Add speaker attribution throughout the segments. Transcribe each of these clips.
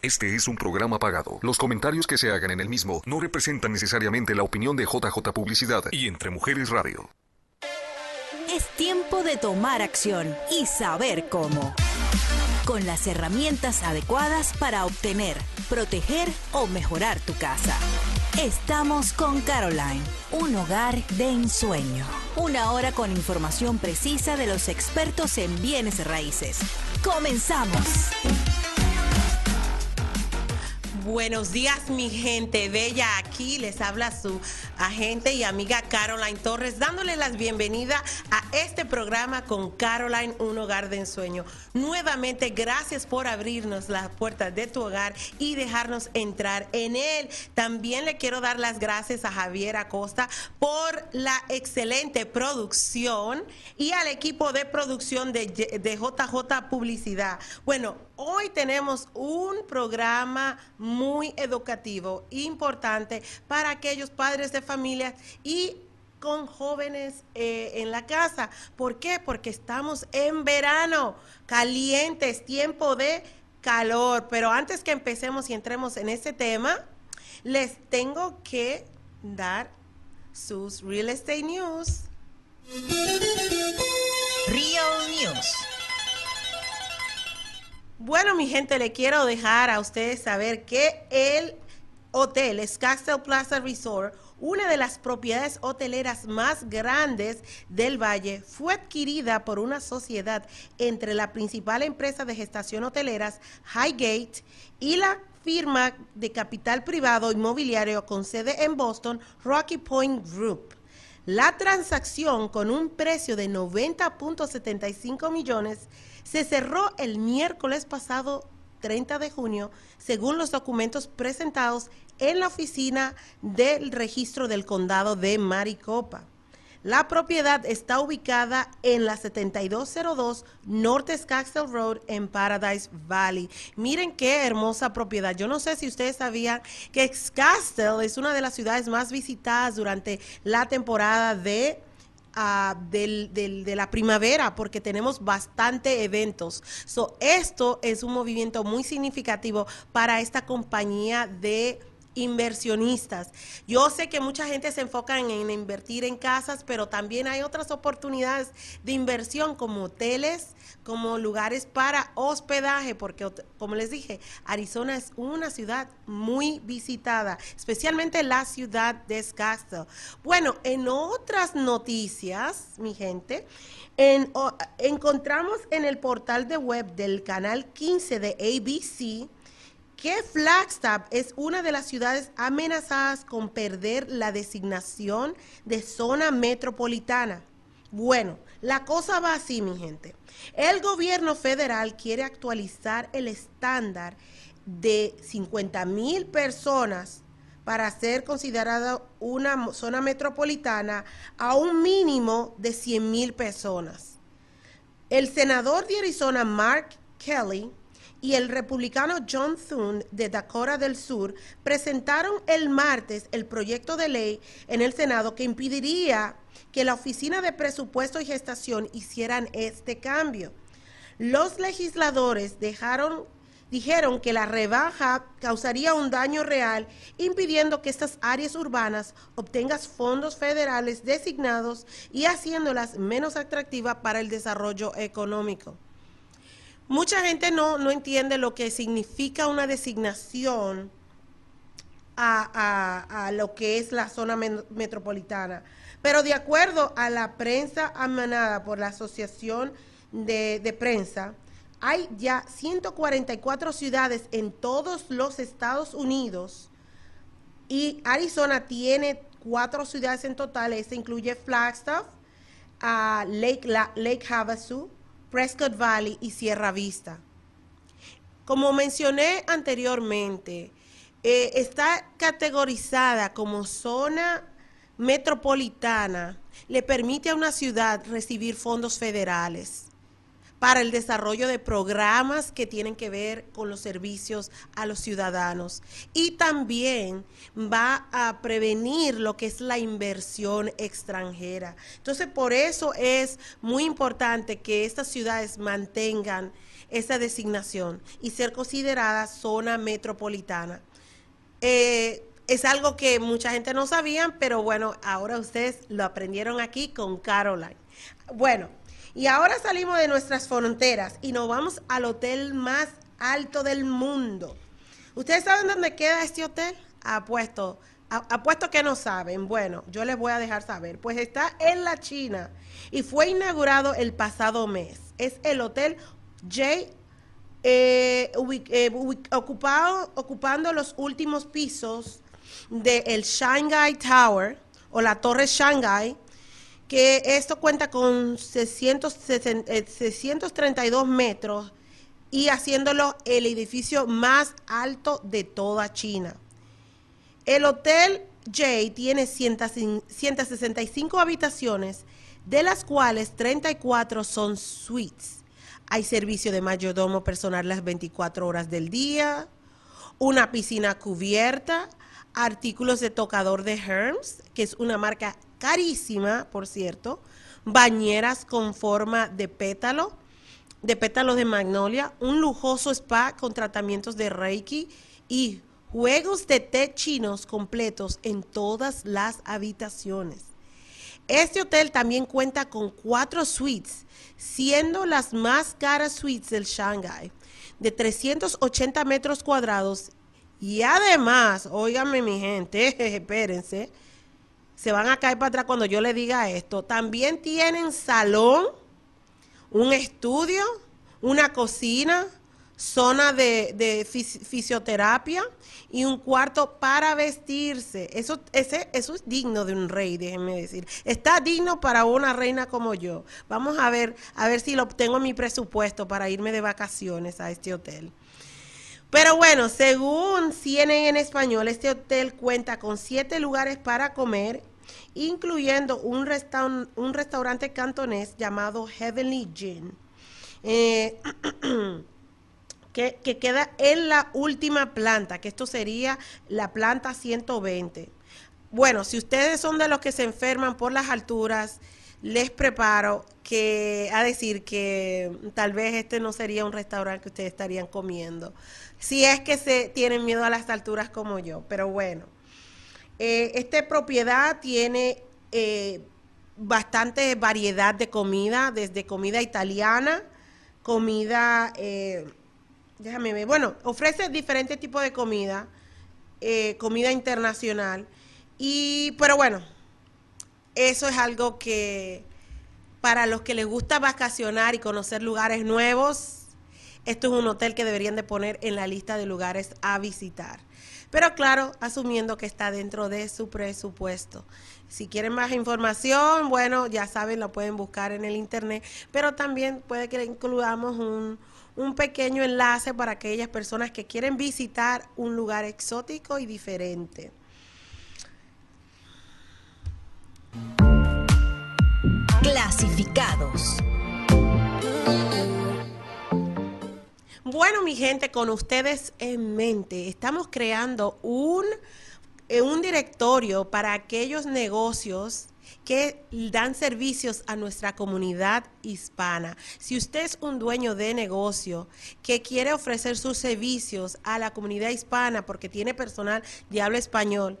Speaker 1: Este es un programa pagado. Los comentarios que se hagan en el mismo no representan necesariamente la opinión de JJ Publicidad y Entre Mujeres Radio.
Speaker 2: Es tiempo de tomar acción y saber cómo. Con las herramientas adecuadas para obtener, proteger o mejorar tu casa. Estamos con Caroline, un hogar de ensueño. Una hora con información precisa de los expertos en bienes raíces. Comenzamos.
Speaker 3: Buenos días, mi gente bella. Aquí les habla su agente y amiga Caroline Torres, dándole las bienvenidas a este programa con Caroline, un hogar de ensueño. Nuevamente, gracias por abrirnos las puertas de tu hogar y dejarnos entrar en él. También le quiero dar las gracias a Javier Acosta por la excelente producción y al equipo de producción de, de JJ Publicidad. Bueno, hoy tenemos un programa muy educativo, importante para aquellos padres de familia y con jóvenes eh, en la casa. ¿Por qué? Porque estamos en verano, calientes, tiempo de calor. Pero antes que empecemos y entremos en este tema, les tengo que dar sus Real Estate News.
Speaker 2: Real News.
Speaker 3: Bueno, mi gente, le quiero dejar a ustedes saber que el hotel Castle Plaza Resort, una de las propiedades hoteleras más grandes del valle, fue adquirida por una sociedad entre la principal empresa de gestación hoteleras Highgate y la firma de capital privado inmobiliario con sede en Boston, Rocky Point Group. La transacción con un precio de 90.75 millones se cerró el miércoles pasado 30 de junio, según los documentos presentados en la oficina del registro del condado de Maricopa. La propiedad está ubicada en la 7202 Norte Scottsdale Road en Paradise Valley. Miren qué hermosa propiedad. Yo no sé si ustedes sabían que Scottsdale es una de las ciudades más visitadas durante la temporada de de la primavera porque tenemos bastante eventos. So, esto es un movimiento muy significativo para esta compañía de inversionistas. Yo sé que mucha gente se enfoca en, invertir en casas, pero también hay otras oportunidades de inversión como hoteles, como lugares para hospedaje, porque como les dije, Arizona es una ciudad muy visitada, especialmente la ciudad de Scottsdale. Bueno, en otras noticias, mi gente, encontramos en el portal de web del canal 15 de ABC, que Flagstaff es una de las ciudades amenazadas con perder la designación de zona metropolitana. Bueno, la cosa va así, mi gente. El gobierno federal quiere actualizar el estándar de 50 mil personas para ser considerada una zona metropolitana a un mínimo de 100 mil personas. El senador de Arizona, Mark Kelly, y el republicano John Thune de Dakota del Sur presentaron el martes el proyecto de ley en el Senado que impediría que la Oficina de Presupuesto y Gestación hicieran este cambio. Los legisladores dijeron que la rebaja causaría un daño real, impidiendo que estas áreas urbanas obtengan fondos federales designados y haciéndolas menos atractivas para el desarrollo económico. Mucha gente no, no entiende lo que significa una designación a, a, lo que es la zona metropolitana. Pero de acuerdo a la prensa amanada por la Asociación de, de Prensa, hay ya 144 ciudades en todos los Estados Unidos y Arizona tiene cuatro ciudades en total. Este incluye Flagstaff, uh, Lake, Lake Havasu, Prescott Valley y Sierra Vista. Como mencioné anteriormente, eh, está categorizada como zona metropolitana, le permite a una ciudad recibir fondos federales para el desarrollo de programas que tienen que ver con los servicios a los ciudadanos y también va a prevenir lo que es la inversión extranjera. Entonces, por eso es muy importante que estas ciudades mantengan esa designación y ser considerada zona metropolitana. Eh, es algo que mucha gente no sabía, pero bueno, ahora ustedes lo aprendieron aquí con Caroline. Bueno, y ahora salimos de nuestras fronteras y nos vamos al hotel más alto del mundo. ¿Ustedes saben dónde queda este hotel? Apuesto, apuesto que no saben. Bueno, yo les voy a dejar saber. Pues está en la China y fue inaugurado el pasado mes. Es el Hotel J eh, eh, ocupado, ocupando los últimos pisos del Shanghai Tower o la Torre Shanghai, que esto cuenta con 632 eh, metros y haciéndolo el edificio más alto de toda China. El Hotel J tiene 165 habitaciones, de las cuales 34 son suites. Hay servicio de mayordomo personal las 24 horas del día, una piscina cubierta, artículos de tocador de Hermes, que es una marca carísima, por cierto, bañeras con forma de pétalo, de pétalos de magnolia, un lujoso spa con tratamientos de Reiki y juegos de té chinos completos en todas las habitaciones. Este hotel también cuenta con cuatro suites, siendo las más caras suites del Shanghai, de 380 metros cuadrados y además, óigame mi gente, espérense, se van a caer para atrás cuando yo le diga esto. También tienen salón, un estudio, una cocina, zona de, fisioterapia y un cuarto para vestirse. Eso, ese, eso es digno de un rey, déjenme decir. Está digno para una reina como yo. Vamos a ver, a ver si lo obtengo en mi presupuesto para irme de vacaciones a este hotel. Pero bueno, según CNN en español, este hotel cuenta con siete lugares para comer, incluyendo un, restaurante cantonés llamado Heavenly Gin, eh, que queda en la última planta, que esto sería la planta 120. Bueno, si ustedes son de los que se enferman por las alturas, les preparo que a decir que tal vez este no sería un restaurante que ustedes estarían comiendo si es que se tienen miedo a las alturas como yo. Pero bueno, eh, esta propiedad tiene eh, bastante variedad de comida, desde comida italiana, comida, eh, déjame ver, bueno, ofrece diferentes tipos de comida, comida internacional. Y, pero bueno, eso es algo que para los que les gusta vacacionar y conocer lugares nuevos, esto es un hotel que deberían de poner en la lista de lugares a visitar. Pero claro, asumiendo que está dentro de su presupuesto. Si quieren más información, bueno, ya saben, lo pueden buscar en el internet, pero también puede que incluyamos un, un pequeño enlace para aquellas personas que quieren visitar un lugar exótico y diferente.
Speaker 2: Clasificados.
Speaker 3: Bueno, mi gente, con ustedes en mente, estamos creando un, eh, un directorio para aquellos negocios que dan servicios a nuestra comunidad hispana. Si usted es un dueño de negocio que quiere ofrecer sus servicios a la comunidad hispana porque tiene personal de habla español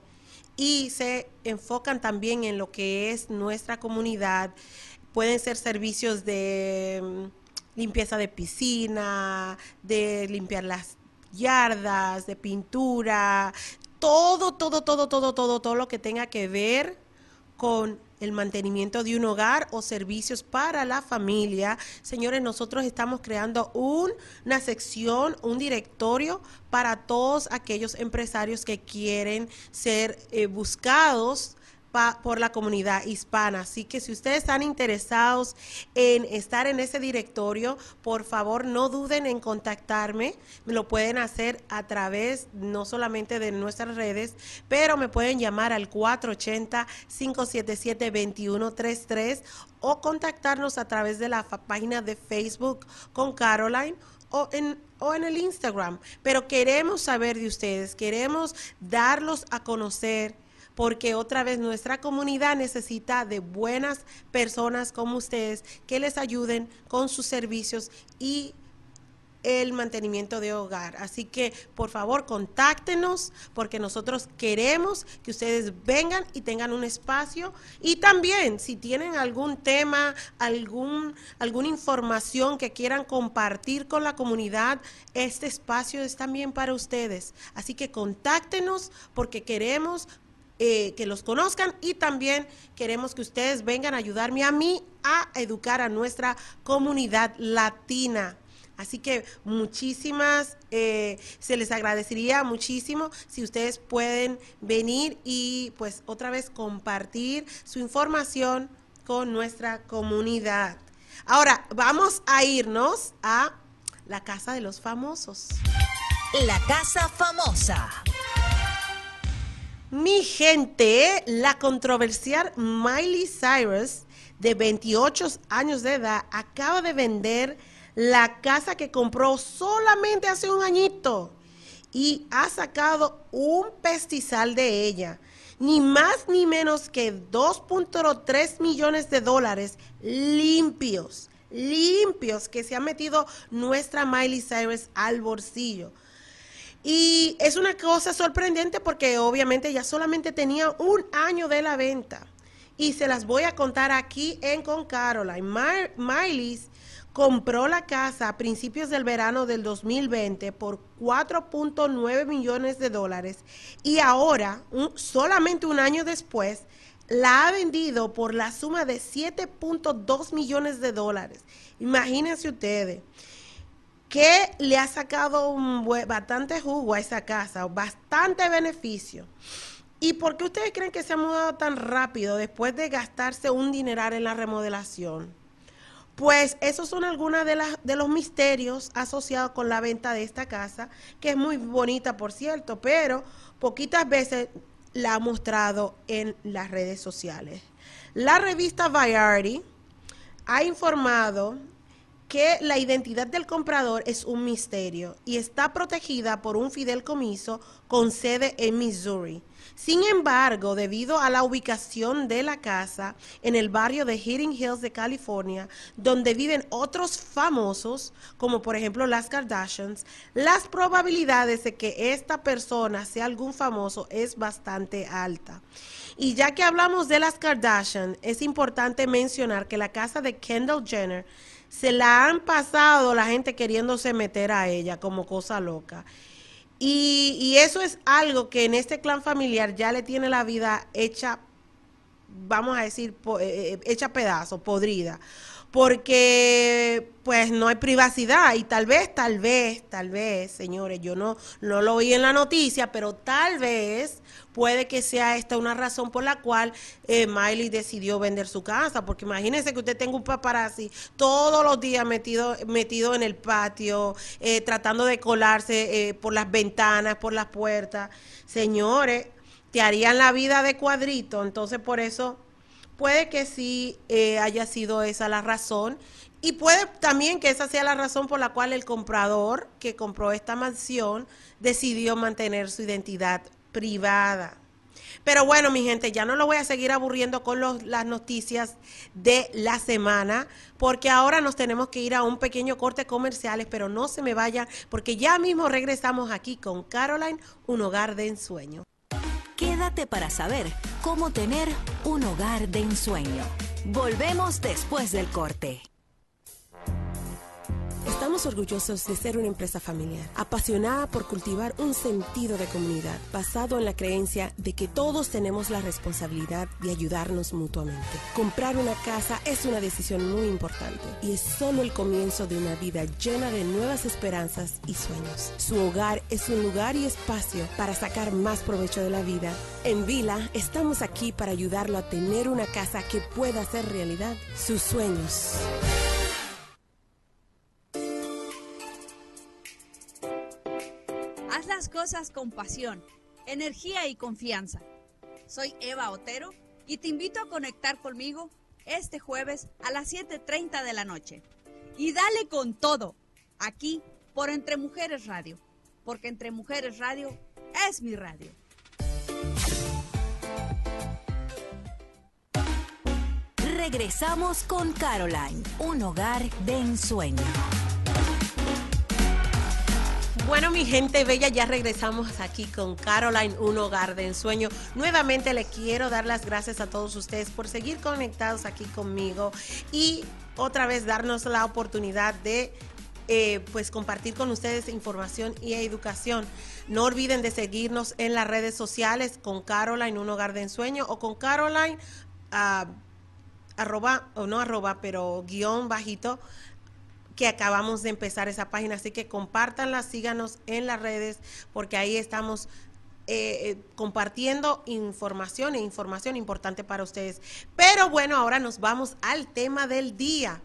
Speaker 3: y se enfocan también en lo que es nuestra comunidad, pueden ser servicios de limpieza de piscina, de limpiar las yardas, de pintura, todo, todo, todo, todo, todo, todo lo que tenga que ver con el mantenimiento de un hogar o servicios para la familia. Señores, nosotros estamos creando una sección, un directorio para todos aquellos empresarios que quieren ser eh, buscados por la comunidad hispana. Así que si ustedes están interesados en estar en ese directorio, por favor no duden en contactarme. Me lo pueden hacer a través no solamente de nuestras redes, pero me pueden llamar al 480-577-2133 o contactarnos a través de la página de Facebook con Caroline o en, o en el Instagram. Pero queremos saber de ustedes, queremos darlos a conocer porque otra vez nuestra comunidad necesita de buenas personas como ustedes que les ayuden con sus servicios y el mantenimiento de hogar. Así que por favor contáctenos porque nosotros queremos que ustedes vengan y tengan un espacio y también si tienen algún tema, algún alguna información que quieran compartir con la comunidad, este espacio es también para ustedes. Así que contáctenos porque queremos eh, que los conozcan y también queremos que ustedes vengan a ayudarme a mí a educar a nuestra comunidad latina. Así que muchísimas, eh, se les agradecería muchísimo si ustedes pueden venir y pues otra vez compartir su información con nuestra comunidad. Ahora vamos a irnos a la casa de los famosos.
Speaker 2: La casa famosa.
Speaker 3: Mi gente, la controversial Miley Cyrus, de 28 años de edad, acaba de vender la casa que compró solamente hace un añito y ha sacado un pestizal de ella. Ni más ni menos que 2.3 millones de dólares limpios, limpios que se ha metido nuestra Miley Cyrus al bolsillo. Y es una cosa sorprendente porque obviamente ya solamente tenía un año de la venta. Y se las voy a contar aquí en Con Caroline. Miley compró la casa a principios del verano del 2020 por 4.9 millones de dólares y ahora, solamente un año después, la ha vendido por la suma de 7.2 millones de dólares. Imagínense ustedes que le ha sacado un bastante jugo a esa casa, bastante beneficio. ¿Y por qué ustedes creen que se ha mudado tan rápido después de gastarse un dineral en la remodelación? Pues esos son algunos de, de los misterios asociados con la venta de esta casa, que es muy bonita, por cierto, pero poquitas veces la ha mostrado en las redes sociales. La revista Variety ha informado que la identidad del comprador es un misterio y está protegida por un fideicomiso con sede en Missouri. Sin embargo, debido a la ubicación de la casa en el barrio de Hidden Hills de California, donde viven otros famosos, como por ejemplo las Kardashians, las probabilidades de que esta persona sea algún famoso es bastante alta. Y ya que hablamos de las Kardashian, es importante mencionar que la casa de Kendall Jenner se la han pasado la gente queriéndose meter a ella como cosa loca. Y, eso es algo que en este clan familiar ya le tiene la vida hecha, vamos a decir, eh, eh, hecha pedazo, podrida. Porque pues no hay privacidad. Y tal vez, tal vez, tal vez, señores, yo no, no lo oí en la noticia, pero tal vez puede que sea esta una razón por la cual eh, Miley decidió vender su casa, porque imagínense que usted tenga un paparazzi todos los días metido, metido en el patio, eh, tratando de colarse eh, por las ventanas, por las puertas. Señores, te harían la vida de cuadrito, entonces por eso puede que sí haya sido esa la razón. Y puede también que esa sea la razón por la cual el comprador que compró esta mansión decidió mantener su identidad privada. Pero bueno, mi gente, ya no lo voy a seguir aburriendo con las noticias de la semana, porque ahora nos tenemos que ir a un pequeño corte comerciales, pero no se me vayan, porque ya mismo regresamos aquí con Caroline, un hogar de ensueño.
Speaker 2: Quédate para saber cómo tener un hogar de ensueño. Volvemos después del corte.
Speaker 3: Estamos orgullosos de ser una empresa familiar, apasionada por cultivar un sentido de comunidad, basado en la creencia de que todos tenemos la responsabilidad de ayudarnos mutuamente. Comprar una casa es una decisión muy importante y es solo el comienzo de una vida llena de nuevas esperanzas y sueños. Su hogar es un lugar y espacio para sacar más provecho de la vida. En Vila estamos aquí para ayudarlo a tener una casa que pueda hacer realidad sus sueños.
Speaker 4: Cosas con pasión, energía y confianza. Soy Eva Otero y te invito a conectar conmigo este jueves a las 7.30 de la noche. Y dale con todo, aquí por Entre Mujeres Radio, porque Entre Mujeres Radio es mi radio.
Speaker 2: Regresamos con Caroline, un hogar de ensueño.
Speaker 3: Bueno, mi gente bella, ya regresamos aquí con Caroline, un hogar de ensueño. Nuevamente le quiero dar las gracias a todos ustedes por seguir conectados aquí conmigo y otra vez darnos la oportunidad de eh, pues compartir con ustedes información y educación. No olviden de seguirnos en las redes sociales con Caroline, un hogar de ensueño, o con Caroline, ah, arroba, o no arroba, pero guion bajito, que acabamos de empezar esa página. Así que compártanla, síganos en las redes, porque ahí estamos eh, eh, compartiendo información e información importante para ustedes. Pero bueno, ahora nos vamos al tema del día.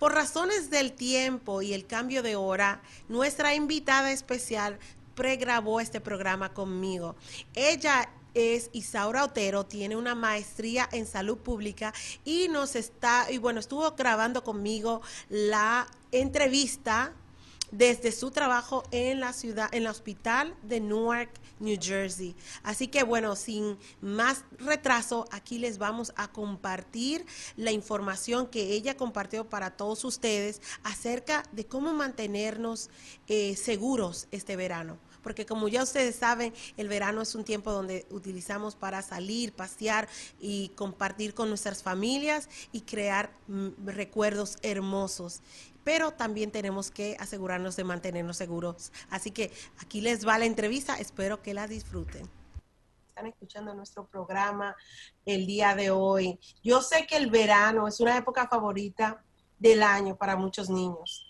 Speaker 3: Por razones del tiempo y el cambio de hora, nuestra invitada especial pregrabó este programa conmigo. Ella es Isaura Otero, tiene una maestría en salud pública y nos está, y bueno, estuvo grabando conmigo la entrevista desde su trabajo en la ciudad, en el hospital de Newark, New Jersey. Así que bueno, sin más retraso, aquí les vamos a compartir la información que ella compartió para todos ustedes acerca de cómo mantenernos eh, seguros este verano porque como ya ustedes saben, el verano es un tiempo donde utilizamos para salir, pasear y compartir con nuestras familias y crear mm, recuerdos hermosos pero también tenemos que asegurarnos de mantenernos seguros. Así que aquí les va la entrevista, espero que la disfruten. Están escuchando nuestro programa el día de hoy. Yo sé que el verano es una época favorita del año para muchos niños.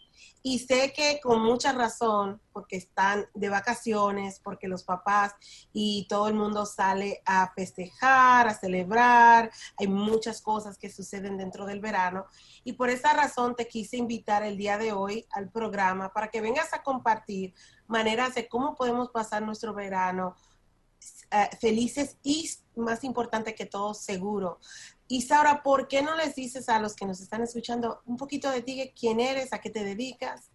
Speaker 3: Y sé que con mucha razón, porque están de vacaciones, porque los papás y todo el mundo sale a festejar, a celebrar, hay muchas cosas que suceden dentro del verano. Y por esa razón te quise invitar el día de hoy al programa para que vengas a compartir maneras de cómo podemos pasar nuestro verano eh, felices y, más importante que todo, seguro. Isaura, ¿por qué no les dices a los que nos están escuchando un poquito de ti, quién eres, a qué te dedicas?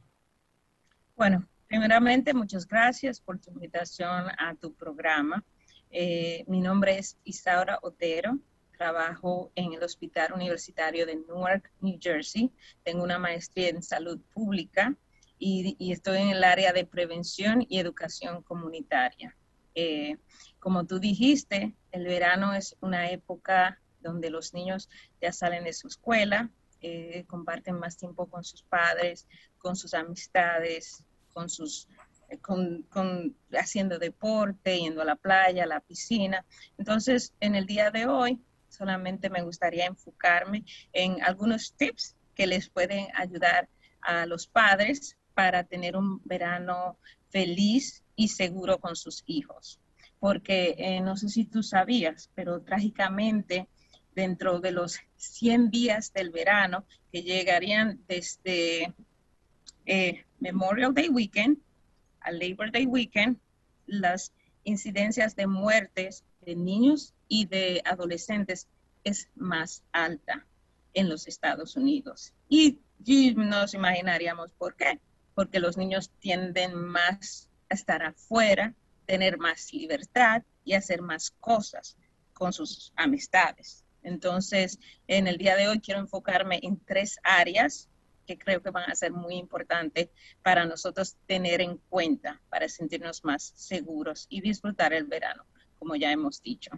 Speaker 5: Bueno, primeramente, muchas gracias por tu invitación a tu programa. Eh, mi nombre es Isaura Otero, trabajo en el Hospital Universitario de Newark, New Jersey. Tengo una maestría en salud pública y, estoy en el área de prevención y educación comunitaria. Eh, como tú dijiste, el verano es una época donde los niños ya salen de su escuela, eh, comparten más tiempo con sus padres, con sus amistades, con sus eh, con, haciendo deporte, yendo a la playa, a la piscina. Entonces, en el día de hoy, solamente me gustaría enfocarme en algunos tips que les pueden ayudar a los padres para tener un verano feliz y seguro con sus hijos. Porque eh, no sé si tú sabías, pero trágicamente dentro de los 100 días del verano que llegarían desde eh, Memorial Day Weekend al Labor Day Weekend, las incidencias de muertes de niños y de adolescentes es más alta en los Estados Unidos. Y, y nos imaginaríamos por qué. Porque los niños tienden más a estar afuera, tener más libertad y hacer más cosas con sus amistades. Entonces, en el día de hoy quiero enfocarme en tres áreas que creo que van a ser muy importantes para nosotros tener en cuenta para sentirnos más seguros y disfrutar el verano, como ya hemos dicho.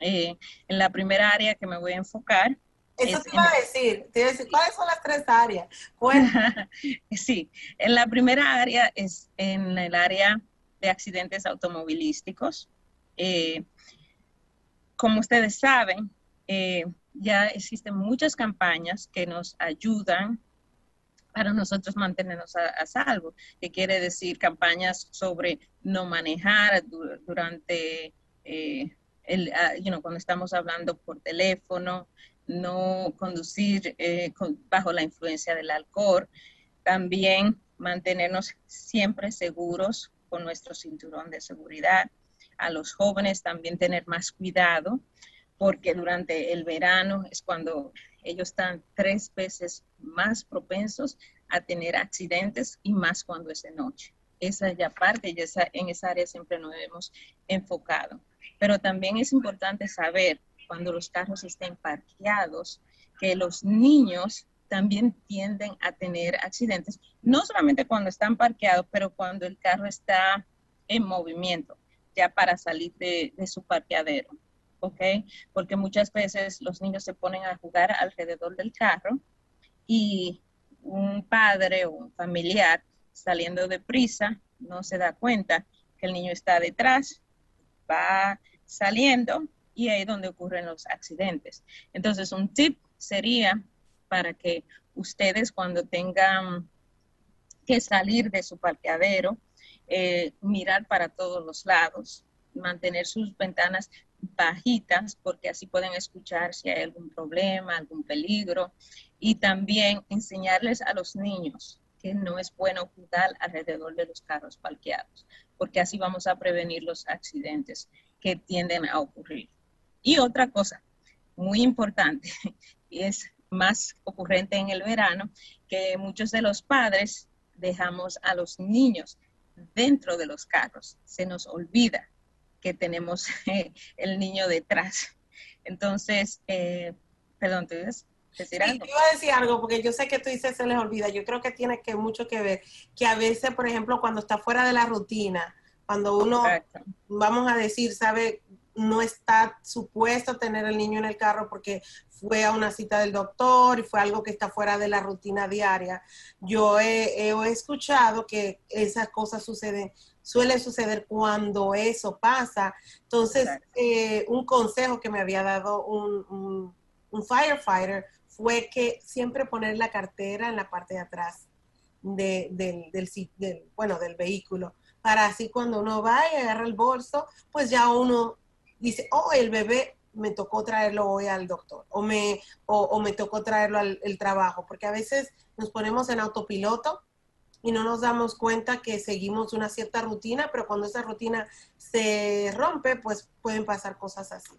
Speaker 5: Eh, en la primera área que me voy a enfocar.
Speaker 3: Eso te iba a decir, te iba a decir, ¿cuáles son las tres áreas?
Speaker 5: sí, en la primera área es en el área de accidentes automovilísticos. Eh, como ustedes saben, eh, ya existen muchas campañas que nos ayudan para nosotros mantenernos a, salvo, que quiere decir campañas sobre no manejar durante, eh, el, uh, cuando estamos hablando por teléfono, no conducir eh, bajo la influencia del alcohol, también mantenernos siempre seguros con nuestro cinturón de seguridad, a los jóvenes también tener más cuidado porque durante el verano es cuando ellos están tres veces más propensos a tener accidentes y más cuando es de noche. Esa ya parte y esa, en esa área siempre nos hemos enfocado. Pero también es importante saber cuando los carros estén parqueados que los niños también tienden a tener accidentes, no solamente cuando están parqueados, pero cuando el carro está en movimiento, ya para salir de, su parqueadero. ¿Ok? Porque muchas veces los niños se ponen a jugar alrededor del carro y un padre o un familiar saliendo de prisa no se da cuenta que el niño está detrás, va saliendo y ahí es donde ocurren los accidentes. Entonces, un tip sería para que ustedes cuando tengan que salir de su parqueadero, eh, mirar para todos los lados, mantener sus ventanas bajitas porque así pueden escuchar si hay algún problema, algún peligro y también enseñarles a los niños que no es bueno jugar alrededor de los carros parqueados porque así vamos a prevenir los accidentes que tienden a ocurrir. Y otra cosa muy importante, y es más ocurrente en el verano, que muchos de los padres dejamos a los niños dentro de los carros. Se nos olvida que tenemos el niño detrás. Entonces, eh, perdón, ¿te?
Speaker 3: Decir algo? iba a decir algo porque yo sé que tú dices se les olvida. Yo creo que tiene que mucho que ver que a veces, por ejemplo, cuando está fuera de la rutina, cuando uno, vamos a decir, sabe, no está supuesto tener el niño en el carro porque fue a una cita del doctor y fue algo que está fuera de la rutina diaria. Yo he, escuchado que esas cosas suceden, suele suceder cuando eso pasa. Entonces, eh, un consejo que me había dado un, firefighter fue que siempre poner la cartera en la parte de atrás del, del, bueno, del vehículo, para así cuando uno va y agarra el bolso, pues ya uno dice, oh, el bebé me tocó traerlo hoy al doctor o me, o, me tocó traerlo al trabajo, porque a veces nos ponemos en autopiloto y no nos damos cuenta que seguimos una cierta rutina, pero cuando esa rutina se rompe, pues pueden pasar cosas así.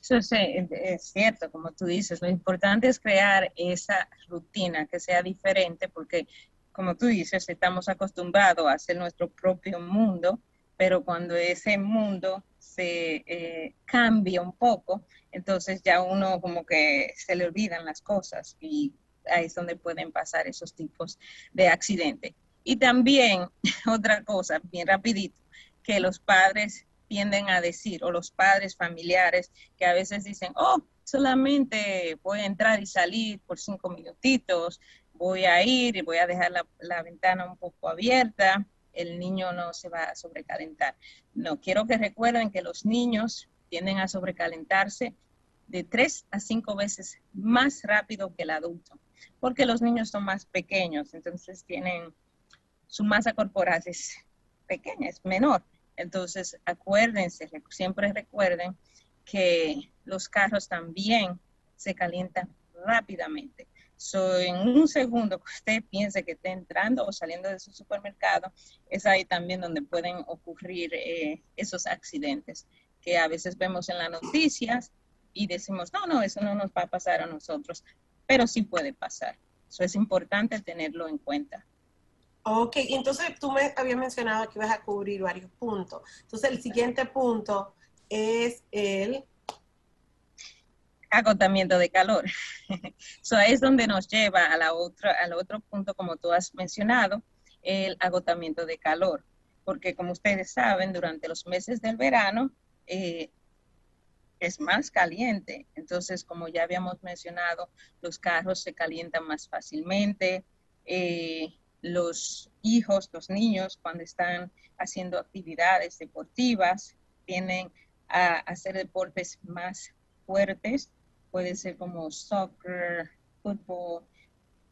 Speaker 5: Eso es, es, cierto, como tú dices, lo importante es crear esa rutina que sea diferente, porque como tú dices, estamos acostumbrados a hacer nuestro propio mundo, pero cuando ese mundo se eh, cambia un poco, entonces ya uno como que se le olvidan las cosas y ahí es donde pueden pasar esos tipos de accidentes. Y también otra cosa, bien rapidito, que los padres tienden a decir, o los padres familiares, que a veces dicen, oh, solamente voy a entrar y salir por cinco minutitos, voy a ir y voy a dejar la, la ventana un poco abierta, el niño no se va a sobrecalentar. No, quiero que recuerden que los niños tienden a sobrecalentarse de tres a cinco veces más rápido que el adulto, porque los niños son más pequeños, entonces tienen su masa corporal es pequeña, es menor. Entonces, acuérdense, siempre recuerden que los carros también se calientan rápidamente. So, en un segundo que usted piense que esté entrando o saliendo de su supermercado, es ahí también donde pueden ocurrir eh, esos accidentes que a veces vemos en las noticias y decimos, no, no, eso no nos va a pasar a nosotros, pero sí puede pasar. Eso es importante tenerlo en cuenta.
Speaker 3: Ok, entonces tú me habías mencionado que ibas a cubrir varios puntos. Entonces el siguiente punto es el
Speaker 5: agotamiento de calor. Eso es donde nos lleva a la otra, al otro punto, como tú has mencionado, el agotamiento de calor. Porque como ustedes saben, durante los meses del verano eh, es más caliente. Entonces, como ya habíamos mencionado, los carros se calientan más fácilmente. Eh, los hijos, los niños, cuando están haciendo actividades deportivas, tienen a hacer deportes más fuertes puede ser como soccer, fútbol,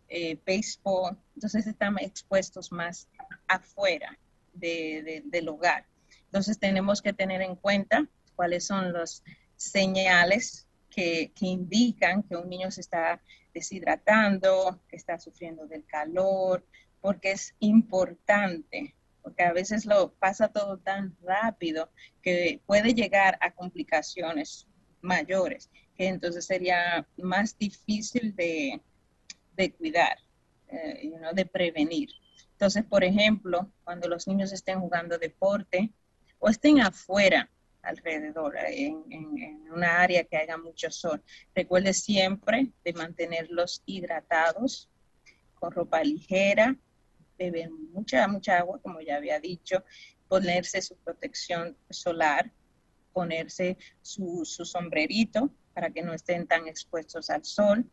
Speaker 5: eh, béisbol, entonces están expuestos más afuera del hogar. Entonces tenemos que tener en cuenta cuáles son las señales que, que, indican que un niño se está deshidratando, que está sufriendo del calor, porque es importante, porque a veces lo pasa todo tan rápido que puede llegar a complicaciones mayores que entonces sería más difícil de, cuidar, eh, de prevenir. Entonces, por ejemplo, cuando los niños estén jugando deporte o estén afuera alrededor, en, en, una área que haya mucho sol. Recuerde siempre de mantenerlos hidratados, con ropa ligera, beber mucha, mucha agua, como ya había dicho, ponerse su protección solar, ponerse su, su sombrerito para que no estén tan expuestos al sol.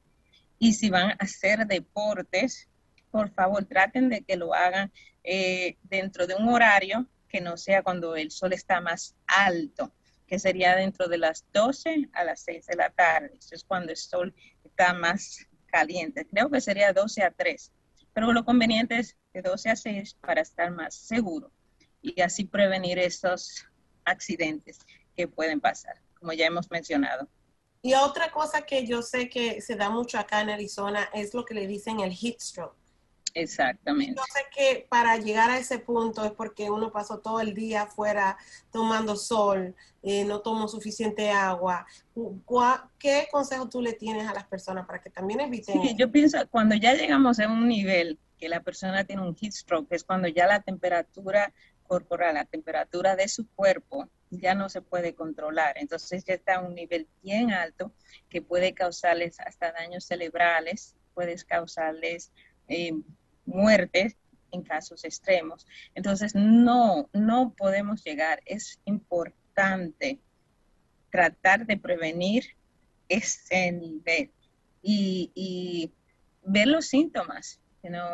Speaker 5: Y si van a hacer deportes, por favor traten de que lo hagan eh, dentro de un horario que no sea cuando el sol está más alto, que sería dentro de las 12 a las 6 de la tarde. Eso es cuando el sol está más caliente. Creo que sería 12 a 3, pero lo conveniente es de 12 a 6 para estar más seguro y así prevenir esos accidentes que pueden pasar, como ya hemos mencionado.
Speaker 3: Y otra cosa que yo sé que se da mucho acá en Arizona es lo que le dicen el heat stroke.
Speaker 5: Exactamente.
Speaker 3: Yo sé que para llegar a ese punto es porque uno pasó todo el día afuera tomando sol, eh, no tomó suficiente agua. ¿Qué consejo tú le tienes a las personas para que también eviten?
Speaker 5: Sí, yo pienso, cuando ya llegamos a un nivel que la persona tiene un heat stroke, es cuando ya la temperatura corporal, la temperatura de su cuerpo ya no se puede controlar. Entonces ya está a un nivel bien alto que puede causarles hasta daños cerebrales, puede causarles eh, muertes en casos extremos. Entonces, no, no podemos llegar. Es importante tratar de prevenir ese nivel y, ver los síntomas.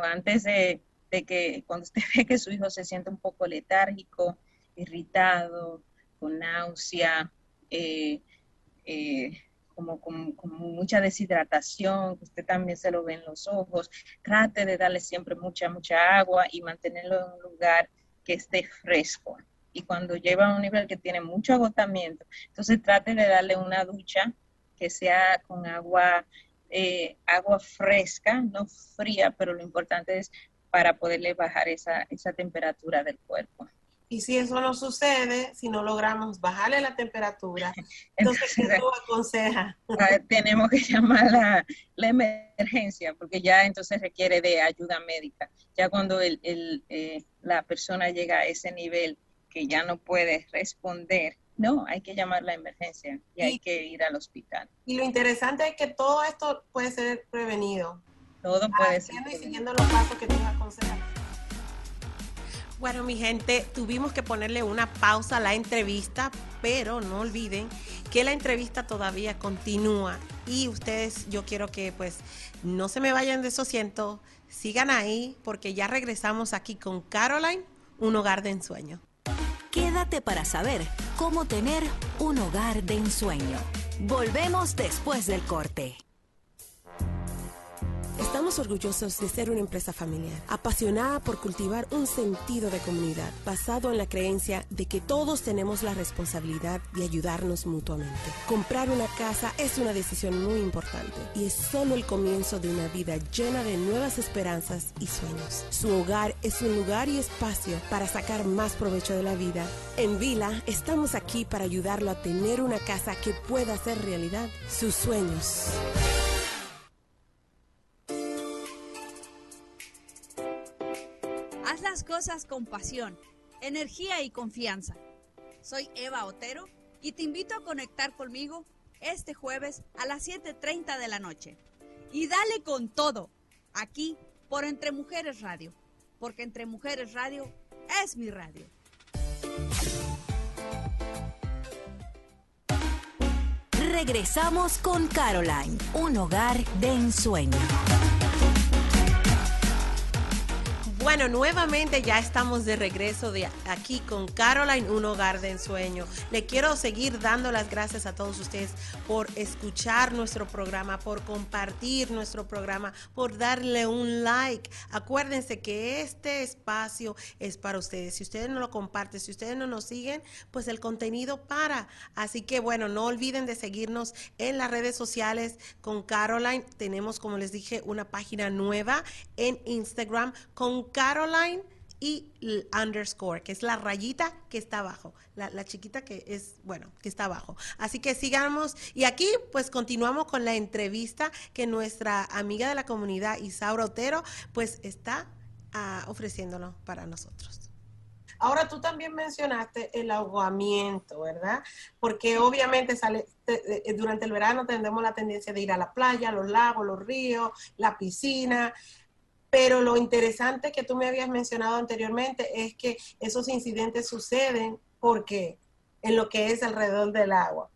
Speaker 5: Antes de, que cuando usted ve que su hijo se siente un poco letárgico, irritado, con náusea, eh, eh, como con, mucha deshidratación, que usted también se lo ve en los ojos, trate de darle siempre mucha, mucha agua y mantenerlo en un lugar que esté fresco. Y cuando lleva a un nivel que tiene mucho agotamiento, entonces trate de darle una ducha que sea con agua, eh, agua fresca, no fría, pero lo importante es para poderle bajar esa, esa temperatura del cuerpo.
Speaker 3: Y si eso no sucede, si no logramos bajarle la temperatura, entonces, ¿qué tú aconseja?
Speaker 5: Ah, tenemos que llamar la, la, emergencia, porque ya entonces requiere de ayuda médica. Ya cuando el, el, eh, la persona llega a ese nivel que ya no puede responder, no, hay que llamar la emergencia y, hay que ir al hospital.
Speaker 3: Y lo interesante es que todo esto puede ser prevenido.
Speaker 5: Todo puede ser.
Speaker 3: Y siguiendo los pasos que tú aconsejas. Bueno, mi gente, tuvimos que ponerle una pausa a la entrevista, pero no olviden que la entrevista todavía continúa y ustedes, yo quiero que pues no se me vayan de su asiento, sigan ahí porque ya regresamos aquí con Caroline, un hogar de ensueño.
Speaker 2: Quédate para saber cómo tener un hogar de ensueño. Volvemos después del corte.
Speaker 3: Estamos orgullosos de ser una empresa familiar, apasionada por cultivar un sentido de comunidad, basado en la creencia de que todos tenemos la responsabilidad de ayudarnos mutuamente. Comprar una casa es una decisión muy importante y es solo el comienzo de una vida llena de nuevas esperanzas y sueños. Su hogar es un lugar y espacio para sacar más provecho de la vida. En Vila estamos aquí para ayudarlo a tener una casa que pueda hacer realidad sus sueños.
Speaker 4: Cosas con pasión, energía y confianza. Soy Eva Otero y te invito a conectar conmigo este jueves a las 7.30 de la noche. Y dale con todo, aquí por Entre Mujeres Radio, porque Entre Mujeres Radio es mi radio.
Speaker 2: Regresamos con Caroline, un hogar de ensueño.
Speaker 3: Bueno, nuevamente ya estamos de regreso de aquí con Caroline, un hogar de ensueño. Le quiero seguir dando las gracias a todos ustedes por escuchar nuestro programa, por compartir nuestro programa, por darle un like. Acuérdense que este espacio es para ustedes. Si ustedes no lo comparten, si ustedes no nos siguen, pues el contenido para. Así que bueno, no olviden de seguirnos en las redes sociales con Caroline. Tenemos, como les dije, una página nueva en Instagram con Caroline y underscore, que es la rayita que está abajo, la, chiquita que es, bueno, que está abajo. Así que sigamos. Y aquí pues continuamos con la entrevista que nuestra amiga de la comunidad, Isaura Otero, pues está uh, ofreciéndolo para nosotros. Ahora tú también mencionaste el ahogamiento, ¿verdad? Porque obviamente sale, eh, durante el verano tendremos la tendencia de ir a la playa, los lagos, los ríos, la piscina. Pero lo interesante que tú me habías mencionado anteriormente es que esos incidentes suceden porque en lo que es alrededor del agua.